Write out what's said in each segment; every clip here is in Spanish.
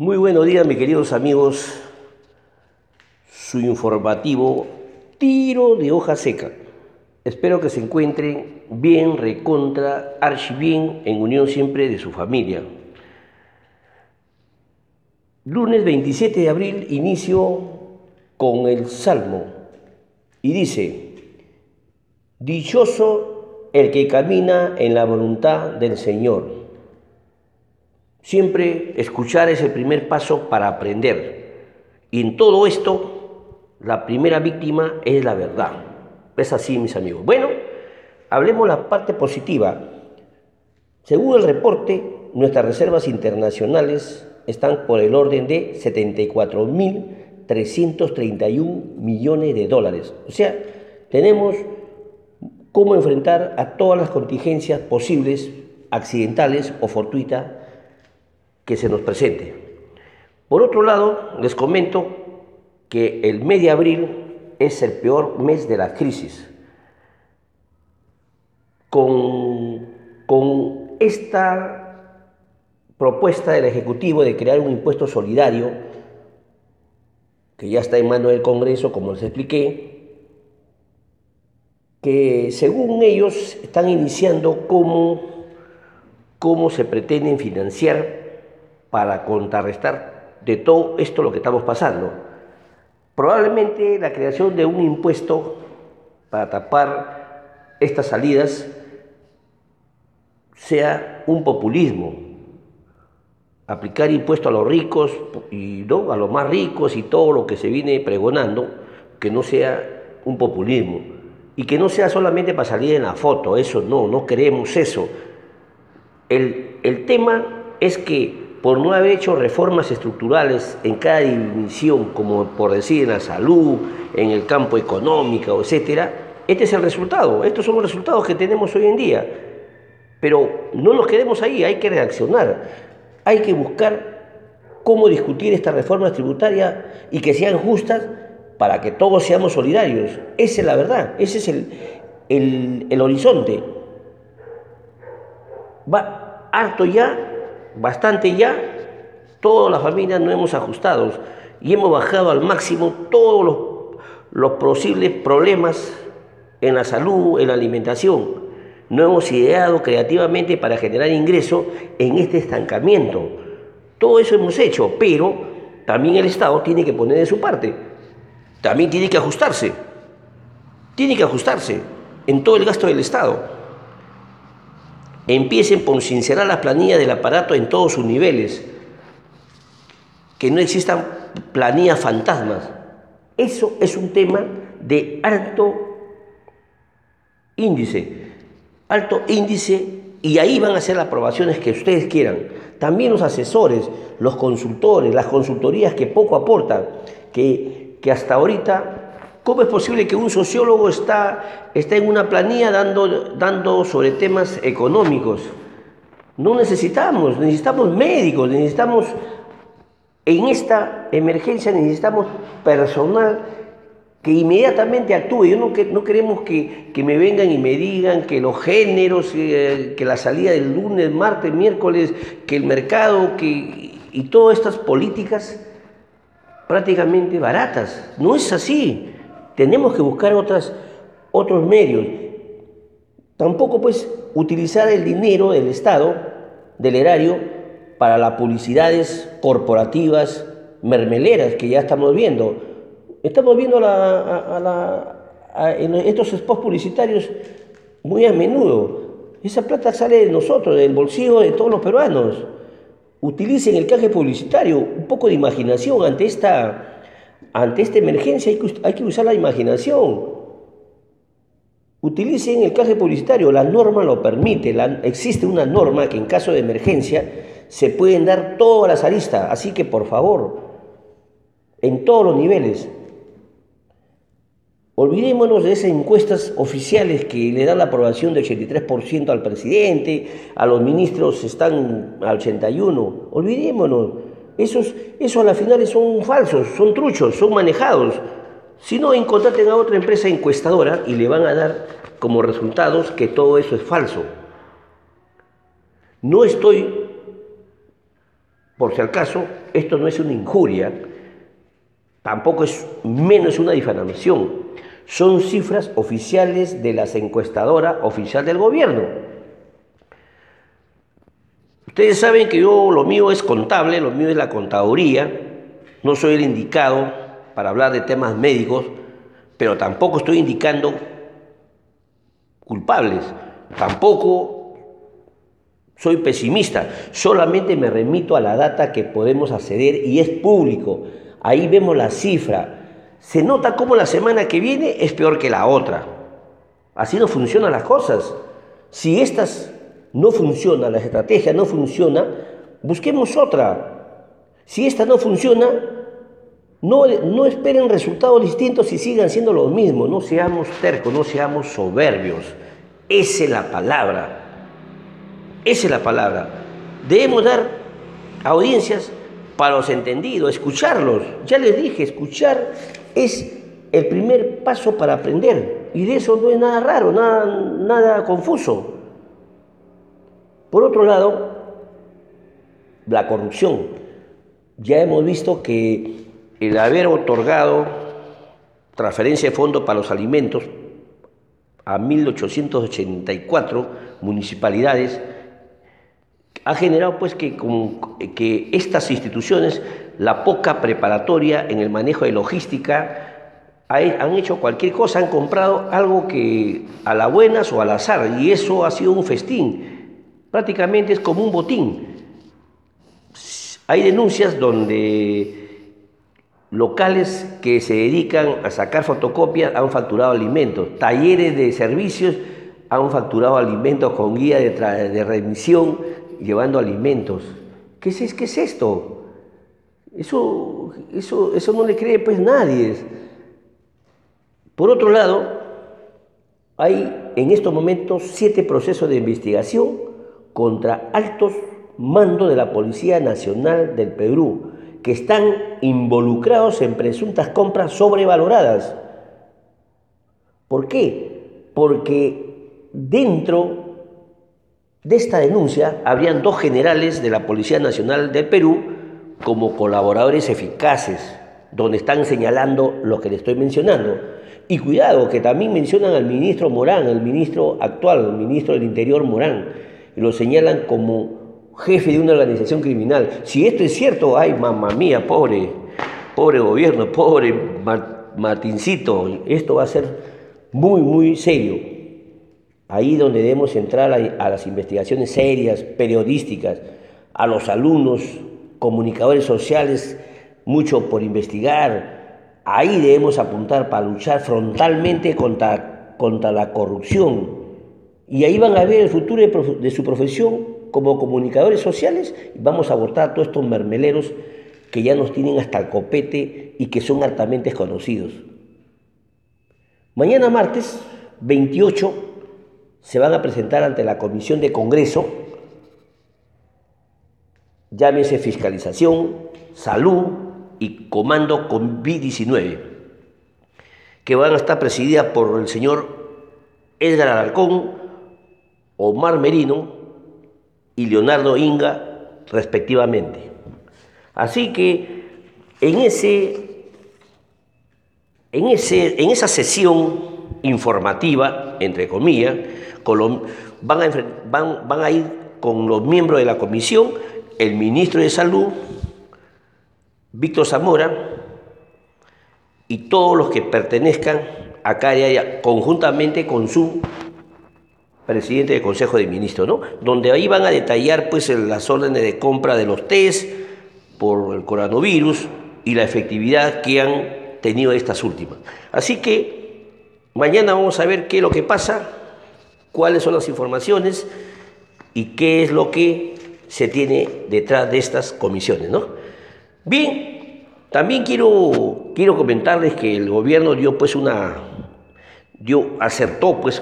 Muy buenos días, mis queridos amigos. Su informativo Tiro de hoja seca. Espero que se encuentren bien, recontra, archi bien, en unión siempre de su familia. Lunes 27 de abril inicio con el Salmo y dice, Dichoso el que camina en la voluntad del Señor. Siempre escuchar es el primer paso para aprender. Y en todo esto, la primera víctima es la verdad. Es así, mis amigos. Bueno, hablemos la parte positiva. Según el reporte, nuestras reservas internacionales están por el orden de 74.331 millones de dólares. O sea, tenemos cómo enfrentar a todas las contingencias posibles, accidentales o fortuitas, que se nos presente. Por otro lado, les comento que el mes de abril es el peor mes de la crisis. Con, con esta propuesta del Ejecutivo de crear un impuesto solidario, que ya está en manos del Congreso, como les expliqué, que según ellos están iniciando cómo, cómo se pretenden financiar para contrarrestar de todo esto lo que estamos pasando. Probablemente la creación de un impuesto para tapar estas salidas sea un populismo. Aplicar impuestos a los ricos y ¿no? a los más ricos y todo lo que se viene pregonando, que no sea un populismo. Y que no sea solamente para salir en la foto, eso no, no queremos eso. El, el tema es que por no haber hecho reformas estructurales en cada división, como por decir en la salud, en el campo económico, etcétera, este es el resultado. Estos son los resultados que tenemos hoy en día. Pero no nos quedemos ahí, hay que reaccionar. Hay que buscar cómo discutir estas reformas tributarias y que sean justas para que todos seamos solidarios. Esa es la verdad, ese es el, el, el horizonte. Va harto ya bastante ya, todas las familias no hemos ajustado y hemos bajado al máximo todos los, los posibles problemas en la salud, en la alimentación. No hemos ideado creativamente para generar ingreso en este estancamiento. Todo eso hemos hecho, pero también el Estado tiene que poner de su parte. También tiene que ajustarse. Tiene que ajustarse en todo el gasto del Estado empiecen por sincerar las planillas del aparato en todos sus niveles, que no existan planillas fantasmas. Eso es un tema de alto índice, alto índice, y ahí van a ser las aprobaciones que ustedes quieran. También los asesores, los consultores, las consultorías que poco aportan, que, que hasta ahorita ¿Cómo es posible que un sociólogo está, está en una planilla dando, dando sobre temas económicos? No necesitamos, necesitamos médicos, necesitamos, en esta emergencia necesitamos personal que inmediatamente actúe. Yo no, no queremos que, me vengan y me digan que los géneros, eh, que la salida del lunes, martes, miércoles, que el mercado, que, y todas estas políticas prácticamente baratas. No es así. Tenemos que buscar otras, otros medios. Tampoco pues utilizar el dinero del Estado, del erario, para las publicidades corporativas, mermeleras que ya estamos viendo. Estamos viendo en estos spots publicitarios muy a menudo. Esa plata sale de nosotros, del bolsillo de todos los peruanos. Utilicen el caje publicitario, un poco de imaginación ante esta ante esta emergencia hay que, usar la imaginación. Utilicen el caje publicitario, la norma lo permite, existe una norma que en caso de emergencia se pueden dar todas las aristas, así que por favor, en todos los niveles, olvidémonos de esas encuestas oficiales que le dan la aprobación del 83% al presidente, a los ministros están al 81%, olvidémonos esos, a la final son falsos, son truchos, son manejados. Si no, encontraten a otra empresa encuestadora y le van a dar como resultados que todo eso es falso. No estoy por si acaso, esto no es una injuria, tampoco es menos una difamación, son cifras oficiales de las encuestadoras oficial del gobierno. Ustedes saben que yo lo mío es contable, lo mío es la contaduría, no soy el indicado para hablar de temas médicos, pero tampoco estoy indicando culpables, tampoco soy pesimista, solamente me remito a la data que podemos acceder y es público. Ahí vemos la cifra. Se nota cómo la semana que viene es peor que la otra. Así no funcionan las cosas. Si estas no funcionan, la estrategia no funciona, busquemos otra. Si esta no funciona, no, no esperen resultados distintos y sigan siendo los mismos. No seamos tercos, no seamos soberbios. Esa es la palabra. Esa es la palabra. Debemos dar audiencias para los entendidos, escucharlos. Ya les dije, escuchar es el primer paso para aprender. Y de eso no es nada raro, nada, nada confuso. Por otro lado, la corrupción. Ya hemos visto que el haber otorgado transferencia de fondos para los alimentos a 1884 municipalidades ha generado pues que, estas instituciones, la poca preparatoria en el manejo de logística, han hecho cualquier cosa, han comprado algo que a la buenas o al azar, y eso ha sido un festín, prácticamente es como un botín. Hay denuncias donde locales que se dedican a sacar fotocopias han facturado alimentos, talleres de servicios han facturado alimentos con guía de, de remisión, llevando alimentos. ¿Qué es, qué es esto? Eso, eso, eso no le cree pues nadie. Por otro lado, hay en estos momentos siete procesos de investigación contra altos mandos de la Policía Nacional del Perú que están involucrados en presuntas compras sobrevaloradas. ¿Por qué? Porque dentro de esta denuncia habrían dos generales de la Policía Nacional del Perú como colaboradores eficaces, donde están señalando lo que le estoy mencionando. Y cuidado, que también mencionan al ministro Morán, el ministro actual, el ministro del Interior Morán, lo señalan como jefe de una organización criminal. Si esto es cierto, ay, mamá mía, pobre, pobre gobierno, pobre Martincito, esto va a ser muy, muy serio. Ahí donde debemos entrar a, las investigaciones serias, periodísticas, a los alumnos, comunicadores sociales, mucho por investigar. Ahí debemos apuntar para luchar frontalmente contra, contra la corrupción. Y ahí van a ver el futuro de, su profesión como comunicadores sociales y vamos a abortar todos estos mermeleros que ya nos tienen hasta el copete y que son altamente desconocidos. Mañana martes 28 se van a presentar ante la Comisión de Congreso, llámese Fiscalización, Salud y Comando COVID-19, que van a estar presididas por el señor Edgar Alarcón, Omar Merino y Leonardo Inga, respectivamente. Así que en, ese, en, ese, en esa sesión informativa, entre comillas, van, a, van, van a ir con los miembros de la comisión, el ministro de Salud, Víctor Zamora, y todos los que pertenezcan a CARIA conjuntamente con su presidente del Consejo de Ministros, ¿no? Donde ahí van a detallar pues las órdenes de compra de los test por el coronavirus y la efectividad que han tenido estas últimas. Así que mañana vamos a ver qué es lo que pasa cuáles son las informaciones y qué es lo que se tiene detrás de estas comisiones. ¿no? Bien, también quiero, quiero comentarles que el gobierno dio pues una, dio, acertó pues,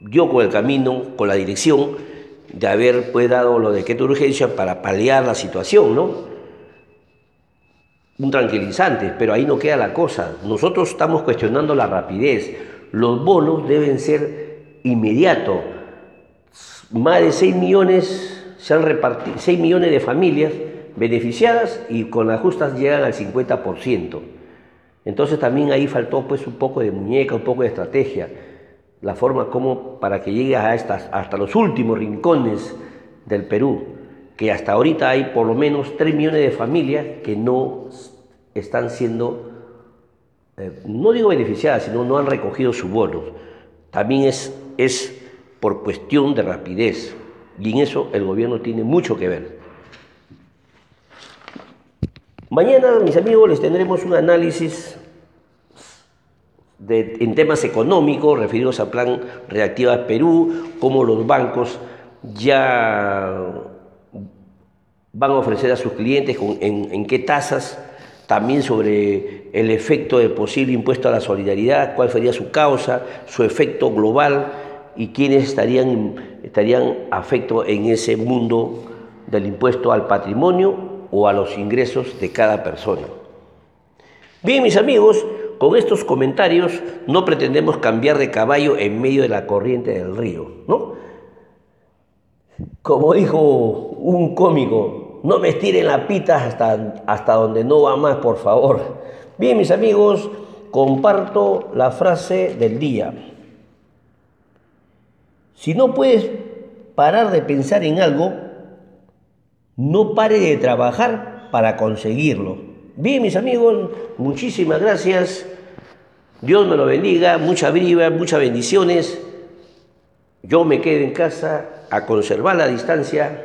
dio con el camino, con la dirección de haber pues dado lo de decreto de urgencia para paliar la situación, ¿no? Un tranquilizante, pero ahí no queda la cosa. Nosotros estamos cuestionando la rapidez los bonos deben ser inmediatos. Más de 6 millones se han repartido 6 millones de familias beneficiadas y con las justas llegan al 50%. Entonces también ahí faltó pues un poco de muñeca, un poco de estrategia, la forma como para que llegue a estas, hasta los últimos rincones del Perú, que hasta ahorita hay por lo menos 3 millones de familias que no están siendo, eh, no digo beneficiadas, sino no han recogido su bono. También es, es por cuestión de rapidez y en eso el gobierno tiene mucho que ver. Mañana, mis amigos, les tendremos un análisis en temas económicos referidos al plan Reactiva Perú, cómo los bancos ya van a ofrecer a sus clientes en, en qué tasas, también sobre el efecto del posible impuesto a la solidaridad, cuál sería su causa, su efecto global y quiénes estarían, estarían afectos en ese mundo del impuesto al patrimonio o a los ingresos de cada persona. Bien, mis amigos, con estos comentarios no pretendemos cambiar de caballo en medio de la corriente del río, ¿no? Como dijo un cómico, no me estiren la pita hasta, hasta donde no va más, por favor. Bien, mis amigos, comparto la frase del día. Si no puedes parar de pensar en algo, no pare de trabajar para conseguirlo. Bien, mis amigos, muchísimas gracias. Dios me lo bendiga, mucha viva, muchas bendiciones. Yo me quedo en casa a conservar la distancia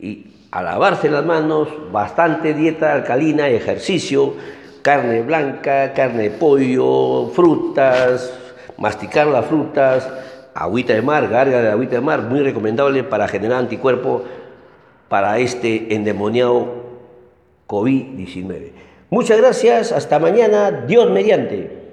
y a lavarse las manos, bastante dieta alcalina, ejercicio, carne blanca, carne de pollo, frutas, masticar las frutas, agüita de mar, garga de agüita de mar, muy recomendable para generar anticuerpos para este endemoniado COVID-19. Muchas gracias, hasta mañana, Dios mediante.